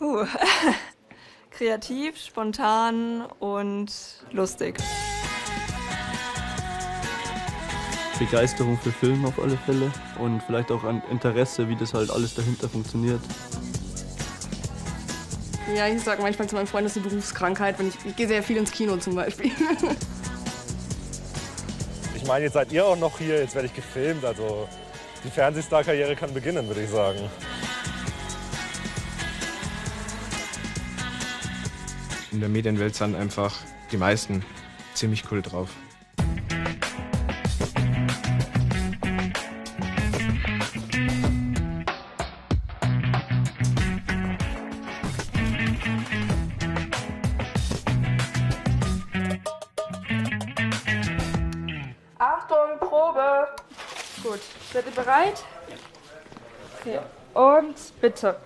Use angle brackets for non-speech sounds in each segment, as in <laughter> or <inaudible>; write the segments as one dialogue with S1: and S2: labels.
S1: Uh, <laughs> kreativ, spontan und lustig.
S2: Begeisterung für Film auf alle Fälle und vielleicht auch ein Interesse, wie das halt alles dahinter funktioniert.
S3: Ja, ich sage manchmal zu meinem Freund, das ist eine Berufskrankheit, wenn ich, ich gehe sehr viel ins Kino zum Beispiel. <laughs>
S4: ich meine, jetzt seid ihr auch noch hier, jetzt werde ich gefilmt, also die Fernsehstar-Karriere kann beginnen, würde ich sagen.
S5: In der Medienwelt sind einfach die meisten ziemlich cool drauf.
S6: Achtung, Probe. Gut, seid ihr bereit? Okay. Und bitte.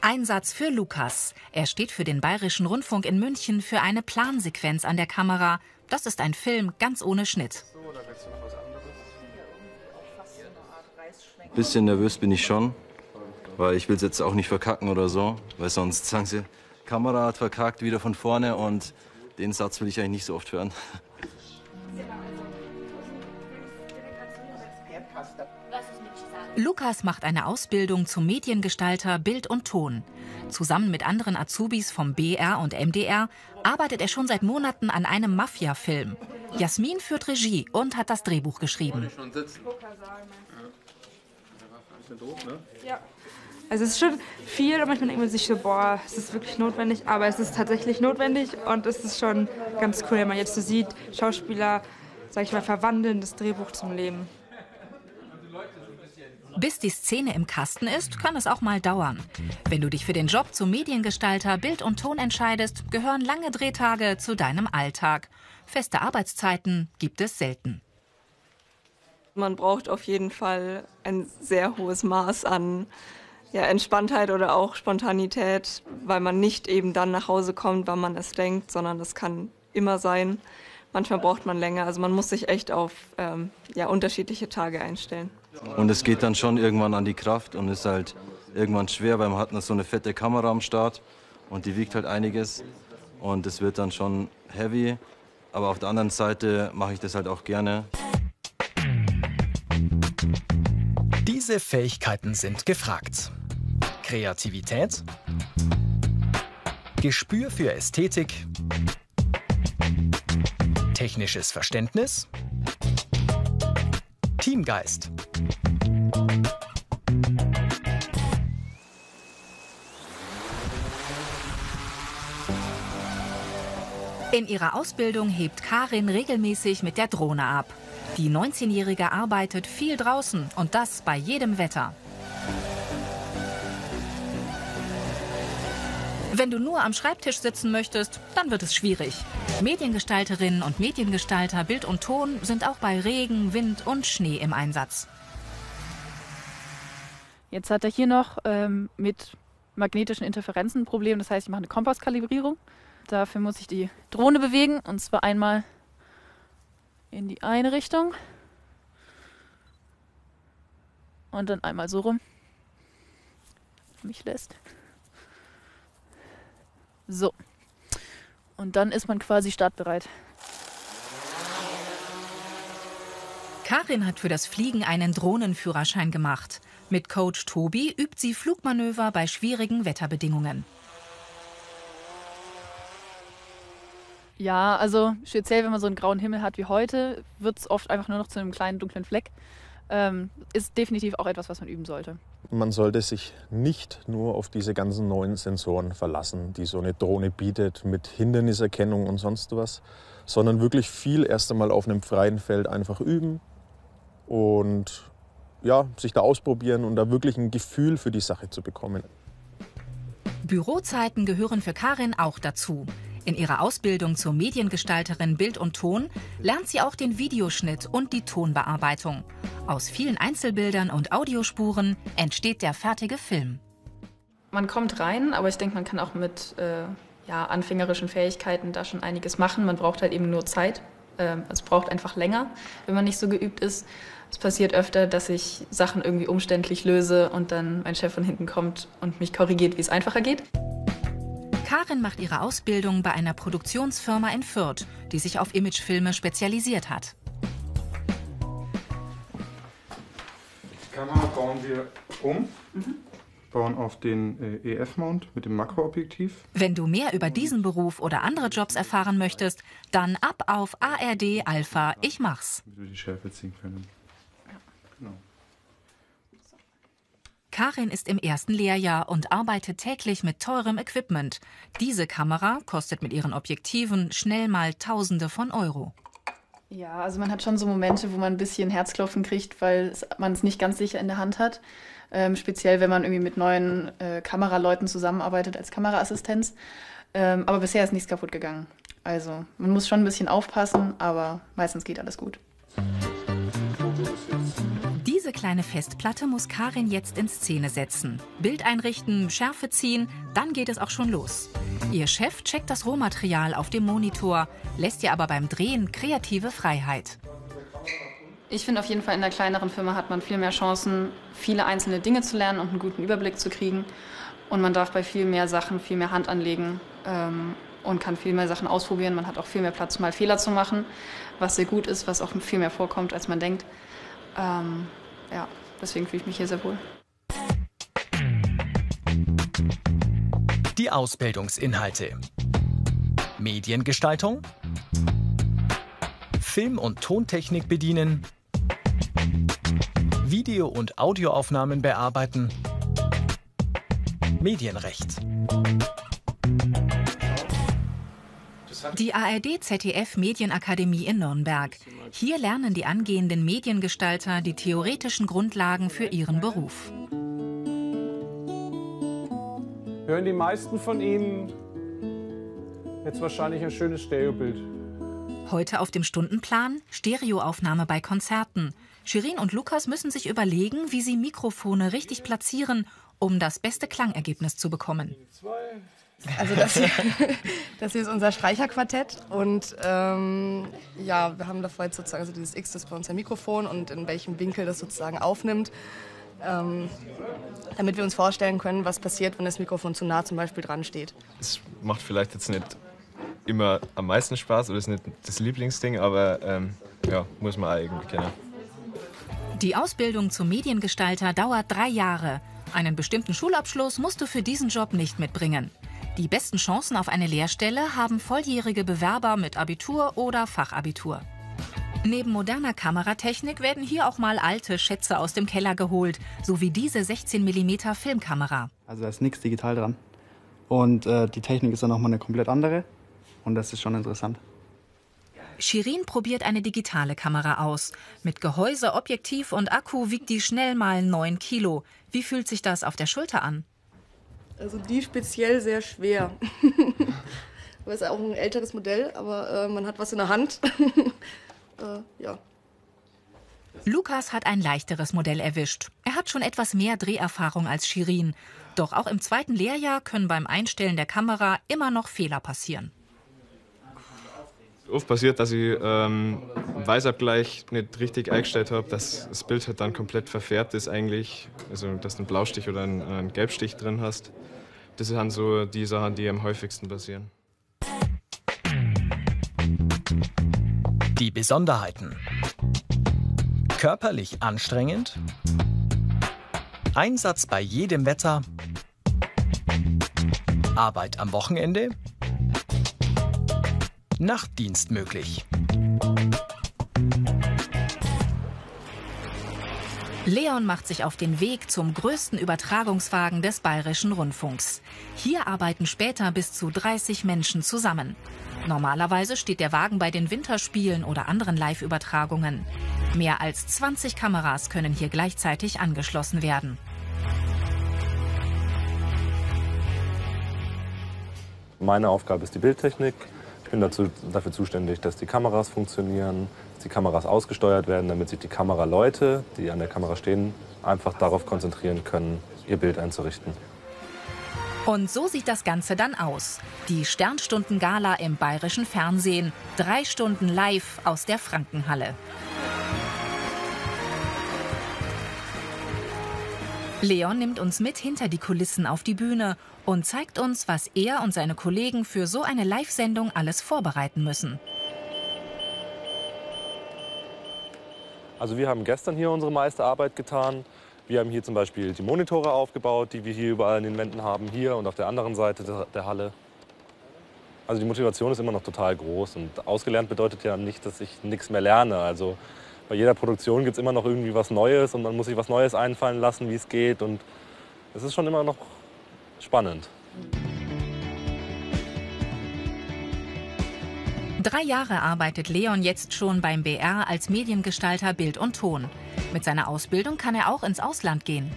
S7: Einsatz für Lukas. Er steht für den Bayerischen Rundfunk in München für eine Plansequenz an der Kamera. Das ist ein Film ganz ohne Schnitt.
S8: Bisschen nervös bin ich schon, weil ich will es jetzt auch nicht verkacken oder so, weil sonst sagen sie, Kamera hat verkackt, wieder von vorne und den Satz will ich eigentlich nicht so oft hören.
S7: Lukas macht eine Ausbildung zum Mediengestalter Bild und Ton. Zusammen mit anderen Azubis vom BR und MDR arbeitet er schon seit Monaten an einem Mafia-Film. Jasmin führt Regie und hat das Drehbuch geschrieben.
S6: Also es ist schon viel und manchmal denkt man sich so, boah, es ist wirklich notwendig, aber es ist tatsächlich notwendig und es ist schon ganz cool, wenn man jetzt so sieht, Schauspieler, sag ich mal, verwandeln das Drehbuch zum Leben.
S7: Bis die Szene im Kasten ist, kann es auch mal dauern. Wenn du dich für den Job zum Mediengestalter Bild und Ton entscheidest, gehören lange Drehtage zu deinem Alltag. Feste Arbeitszeiten gibt es selten.
S1: Man braucht auf jeden Fall ein sehr hohes Maß an ja, Entspanntheit oder auch Spontanität, weil man nicht eben dann nach Hause kommt, wann man es denkt, sondern das kann immer sein. Manchmal braucht man länger. Also man muss sich echt auf ähm, ja, unterschiedliche Tage einstellen.
S8: Und es geht dann schon irgendwann an die Kraft und ist halt irgendwann schwer, weil man hat noch so eine fette Kamera am Start und die wiegt halt einiges und es wird dann schon heavy. Aber auf der anderen Seite mache ich das halt auch gerne.
S9: Diese Fähigkeiten sind gefragt. Kreativität, Gespür für Ästhetik, technisches Verständnis, Teamgeist.
S7: In ihrer Ausbildung hebt Karin regelmäßig mit der Drohne ab. Die 19-Jährige arbeitet viel draußen und das bei jedem Wetter. Wenn du nur am Schreibtisch sitzen möchtest, dann wird es schwierig. Mediengestalterinnen und Mediengestalter Bild und Ton sind auch bei Regen, Wind und Schnee im Einsatz.
S6: Jetzt hat er hier noch ähm, mit magnetischen Interferenzen ein Problem. Das heißt, ich mache eine Kompasskalibrierung. Dafür muss ich die Drohne bewegen und zwar einmal in die eine Richtung und dann einmal so rum. Mich lässt. So. Und dann ist man quasi startbereit.
S7: Karin hat für das Fliegen einen Drohnenführerschein gemacht. Mit Coach Tobi übt sie Flugmanöver bei schwierigen Wetterbedingungen.
S6: Ja, also speziell, wenn man so einen grauen Himmel hat wie heute, wird es oft einfach nur noch zu einem kleinen dunklen Fleck. Ähm, ist definitiv auch etwas, was man üben sollte.
S10: Man sollte sich nicht nur auf diese ganzen neuen Sensoren verlassen, die so eine Drohne bietet mit Hinderniserkennung und sonst was, sondern wirklich viel erst einmal auf einem freien Feld einfach üben und ja, sich da ausprobieren und da wirklich ein Gefühl für die Sache zu bekommen.
S7: Bürozeiten gehören für Karin auch dazu. In ihrer Ausbildung zur Mediengestalterin Bild und Ton lernt sie auch den Videoschnitt und die Tonbearbeitung. Aus vielen Einzelbildern und Audiospuren entsteht der fertige Film.
S6: Man kommt rein, aber ich denke, man kann auch mit äh, ja, anfängerischen Fähigkeiten da schon einiges machen. Man braucht halt eben nur Zeit
S11: Ähm, es braucht einfach länger, wenn man nicht so geübt ist. Es passiert öfter, dass ich Sachen irgendwie umständlich löse und dann mein Chef von hinten kommt und mich korrigiert, wie es einfacher geht.
S7: Karin macht ihre Ausbildung bei einer Produktionsfirma in Fürth, die sich auf Imagefilme spezialisiert hat.
S12: Die Kamera bauen wir um. Mhm bauen auf den äh, EF-Mount mit dem Makroobjektiv.
S7: Wenn du mehr über diesen Beruf oder andere Jobs erfahren möchtest, dann ab auf ARD Alpha Ich mach's. Damit wir die Schärfe ziehen können. Karin ist im ersten Lehrjahr und arbeitet täglich mit teurem Equipment. Diese Kamera kostet mit ihren Objektiven schnell mal Tausende von Euro.
S11: Ja, also man hat schon so Momente, wo man ein bisschen Herzklopfen kriegt, weil man es nicht ganz sicher in der Hand hat. Ähm, speziell, wenn man irgendwie mit neuen äh, Kameraleuten zusammenarbeitet als Kameraassistenz. Ähm, aber bisher ist nichts kaputt gegangen. Also man muss schon ein bisschen aufpassen, aber meistens geht alles gut.
S7: Diese kleine Festplatte muss Karin jetzt in Szene setzen. Bild einrichten, Schärfe ziehen, dann geht es auch schon los. Ihr Chef checkt das Rohmaterial auf dem Monitor, lässt ihr aber beim Drehen kreative Freiheit.
S11: Ich finde auf jeden Fall, in der kleineren Firma hat man viel mehr Chancen, viele einzelne Dinge zu lernen und einen guten Überblick zu kriegen. Und man darf bei viel mehr Sachen viel mehr Hand anlegen ähm, und kann viel mehr Sachen ausprobieren. Man hat auch viel mehr Platz, mal Fehler zu machen, was sehr gut ist, was auch viel mehr vorkommt, als man denkt. Ähm, ja, deswegen fühle ich mich hier sehr wohl.
S9: Die Ausbildungsinhalte. Mediengestaltung, Film- und Tontechnik bedienen, Video- und Audioaufnahmen bearbeiten, Medienrecht.
S7: Die ARD-ZDF Medienakademie in Nürnberg. Hier lernen die angehenden Mediengestalter die theoretischen Grundlagen für ihren Beruf.
S13: Hören die meisten von Ihnen jetzt wahrscheinlich ein schönes Stereobild?
S7: Heute auf dem Stundenplan Stereoaufnahme bei Konzerten. Shirin und Lukas müssen sich überlegen, wie sie Mikrofone richtig platzieren, um das beste Klangergebnis zu bekommen.
S3: Also das hier, <laughs> das hier ist unser Streicherquartett und ähm, ja, wir haben davor jetzt sozusagen also dieses X, das ist bei uns ein Mikrofon und in welchem Winkel das sozusagen aufnimmt, ähm, damit wir uns vorstellen können, was passiert, wenn das Mikrofon zu nah zum Beispiel dran steht.
S5: Es macht vielleicht jetzt nicht immer am meisten Spaß oder ist nicht das Lieblingsding, aber ähm, ja, muss man auch irgendwie kennen.
S7: Die Ausbildung zum Mediengestalter dauert drei Jahre. Einen bestimmten Schulabschluss musst du für diesen Job nicht mitbringen. Die besten Chancen auf eine Lehrstelle haben volljährige Bewerber mit Abitur oder Fachabitur. Neben moderner Kameratechnik werden hier auch mal alte Schätze aus dem Keller geholt, so wie diese 16 mm Filmkamera.
S14: Also da ist nichts digital dran. Und äh, die Technik ist dann nochmal eine komplett andere. Und das ist schon interessant.
S7: Shirin probiert eine digitale Kamera aus. Mit Gehäuse, Objektiv und Akku wiegt die schnell mal 9 Kilo. Wie fühlt sich das auf der Schulter an?
S3: Also die speziell sehr schwer. <laughs> das ist auch ein älteres Modell, aber äh, man hat was in der Hand. <laughs> äh, ja.
S7: Lukas hat ein leichteres Modell erwischt. Er hat schon etwas mehr Dreherfahrung als Shirin. Doch auch im zweiten Lehrjahr können beim Einstellen der Kamera immer noch Fehler passieren
S5: oft passiert, dass ich ähm, Weißabgleich nicht richtig eingestellt habe, dass das Bild halt dann komplett verfärbt ist eigentlich. Also dass du einen Blaustich oder einen, einen Gelbstich drin hast. Das sind so die Sachen, die am häufigsten passieren.
S9: Die Besonderheiten. Körperlich anstrengend. Einsatz bei jedem Wetter. Arbeit am Wochenende Nachtdienst möglich.
S7: Leon macht sich auf den Weg zum größten Übertragungswagen des Bayerischen Rundfunks. Hier arbeiten später bis zu 30 Menschen zusammen. Normalerweise steht der Wagen bei den Winterspielen oder anderen Live-Übertragungen. Mehr als 20 Kameras können hier gleichzeitig angeschlossen werden.
S4: Meine Aufgabe ist die Bildtechnik. Ich bin dazu, dafür zuständig, dass die Kameras funktionieren, dass die Kameras ausgesteuert werden, damit sich die Kameraleute, die an der Kamera stehen, einfach darauf konzentrieren können, ihr Bild einzurichten.
S7: Und so sieht das Ganze dann aus. Die Sternstunden-Gala im bayerischen Fernsehen. Drei Stunden live aus der Frankenhalle. Leon nimmt uns mit hinter die Kulissen auf die Bühne und zeigt uns, was er und seine Kollegen für so eine Live-Sendung alles vorbereiten müssen.
S4: Also wir haben gestern hier unsere meiste Arbeit getan. Wir haben hier zum Beispiel die Monitore aufgebaut, die wir hier überall an den Wänden haben, hier und auf der anderen Seite der Halle. Also die Motivation ist immer noch total groß und ausgelernt bedeutet ja nicht, dass ich nichts mehr lerne. Also bei jeder Produktion gibt es immer noch irgendwie was Neues und man muss sich was Neues einfallen lassen, wie es geht und es ist schon immer noch spannend.
S7: Drei Jahre arbeitet Leon jetzt schon beim BR als Mediengestalter Bild und Ton. Mit seiner Ausbildung kann er auch ins Ausland gehen.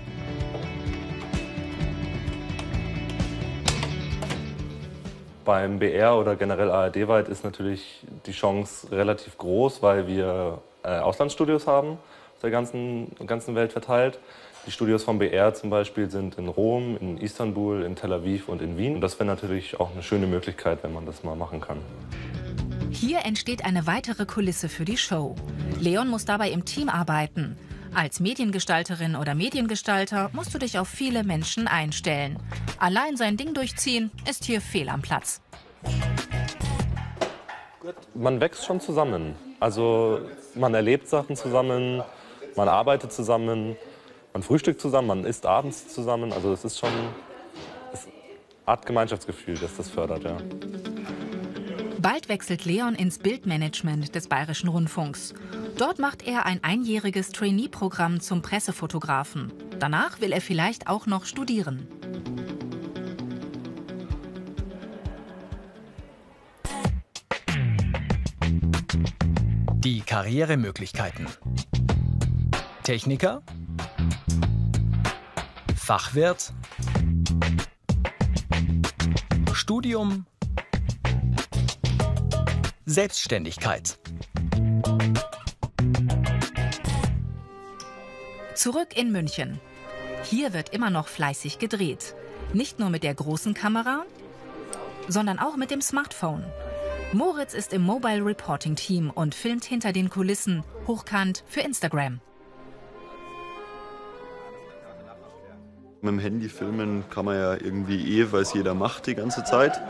S4: Beim BR oder generell ARD-weit ist natürlich die Chance relativ groß, weil wir äh, Auslandsstudios haben, aus der ganzen, ganzen Welt verteilt. Die Studios vom BR zum Beispiel sind in Rom, in Istanbul, in Tel Aviv und in Wien. Und das wäre natürlich auch eine schöne Möglichkeit, wenn man das mal machen kann.
S7: Hier entsteht eine weitere Kulisse für die Show. Leon muss dabei im Team arbeiten. Als Mediengestalterin oder Mediengestalter musst du dich auf viele Menschen einstellen. Allein sein Ding durchziehen ist hier fehl am Platz.
S4: Man wächst schon zusammen. Also man erlebt Sachen zusammen, man arbeitet zusammen, man frühstückt zusammen, man isst abends zusammen. Also es ist schon eine Art Gemeinschaftsgefühl, das das fördert, ja.
S7: Bald wechselt Leon ins Bildmanagement des Bayerischen Rundfunks. Dort macht er ein einjähriges Trainee-Programm zum Pressefotografen. Danach will er vielleicht auch noch studieren.
S9: Die Karrieremöglichkeiten. Techniker, Fachwirt, Studium, Selbstständigkeit.
S7: Zurück in München. Hier wird immer noch fleißig gedreht. Nicht nur mit der großen Kamera, sondern auch mit dem Smartphone. Moritz ist im Mobile Reporting Team und filmt hinter den Kulissen hochkant für Instagram.
S15: Mit dem Handy filmen kann man ja irgendwie eh, weil es jeder macht die ganze Zeit.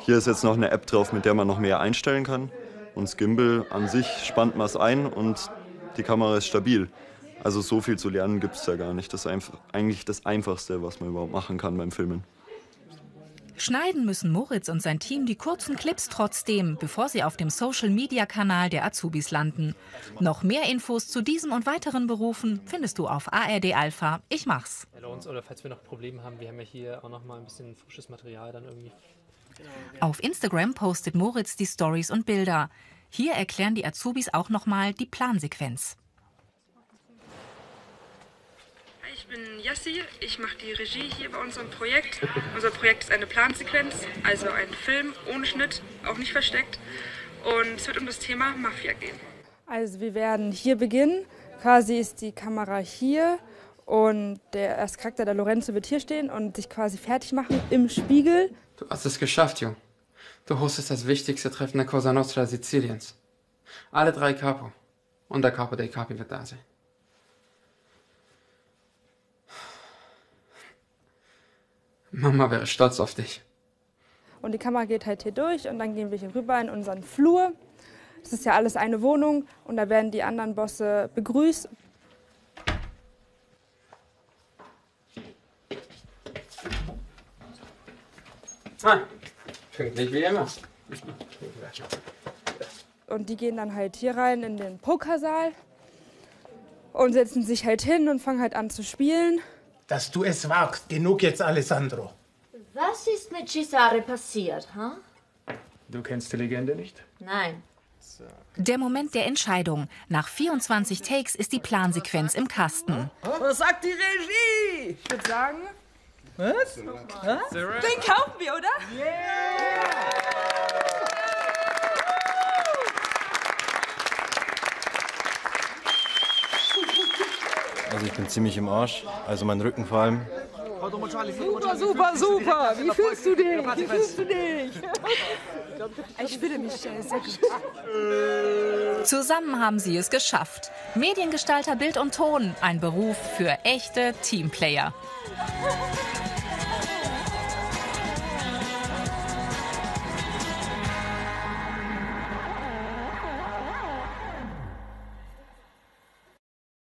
S15: Hier ist jetzt noch eine App drauf, mit der man noch mehr einstellen kann. Und das Gimbal an sich spannt man es ein und die Kamera ist stabil. Also so viel zu lernen gibt es da gar nicht. Das ist eigentlich das Einfachste, was man überhaupt machen kann beim Filmen.
S7: Schneiden müssen Moritz und sein Team die kurzen Clips trotzdem, bevor sie auf dem Social-Media-Kanal der Azubis landen. Noch mehr Infos zu diesem und weiteren Berufen findest du auf ARD Alpha. Ich mach's.
S16: Oder falls wir noch Probleme haben, wir haben ja hier auch noch mal ein bisschen frisches Material dann irgendwie
S7: auf Instagram postet Moritz die Stories und Bilder. Hier erklären die Azubis auch nochmal die Plansequenz.
S6: Ich bin Yassi, ich mache die Regie hier bei unserem Projekt. Unser Projekt ist eine Plansequenz, also ein Film ohne Schnitt, auch nicht versteckt. Und es wird um das Thema Mafia gehen.
S17: Also wir werden hier beginnen. Quasi ist die Kamera hier und der erste Charakter, der Lorenzo, wird hier stehen und sich quasi fertig machen im Spiegel.
S18: Du hast es geschafft, Jung. Du hostest das wichtigste Treffen der Cosa Nostra Siziliens. Alle drei Capo. Und der Capo dei Capi wird da sein. Mama wäre stolz auf dich.
S17: Und die Kamera geht halt hier durch und dann gehen wir hier rüber in unseren Flur. Das ist ja alles eine Wohnung und da werden die anderen Bosse begrüßt.
S18: Ah, pünktlich wie immer.
S17: Und die gehen dann halt hier rein in den Pokersaal und setzen sich halt hin und fangen halt an zu spielen.
S19: Dass du es wagst. Genug jetzt, Alessandro.
S20: Was ist mit Cesare passiert, ha?
S13: Du kennst die Legende nicht?
S20: Nein.
S7: Der Moment der Entscheidung. Nach 24 Takes ist die Plansequenz im Kasten.
S21: Was sagt die Regie?
S17: Ich würde sagen,
S21: Was? Den kaufen wir, oder?
S8: Also ich bin ziemlich im Arsch, also mein Rücken vor allem.
S17: Super, super, super. Wie fühlst du dich? Wie fühlst du dich?
S22: Ich fühle mich sehr gut.
S7: Zusammen haben sie es geschafft. Mediengestalter Bild und Ton, ein Beruf für echte Teamplayer.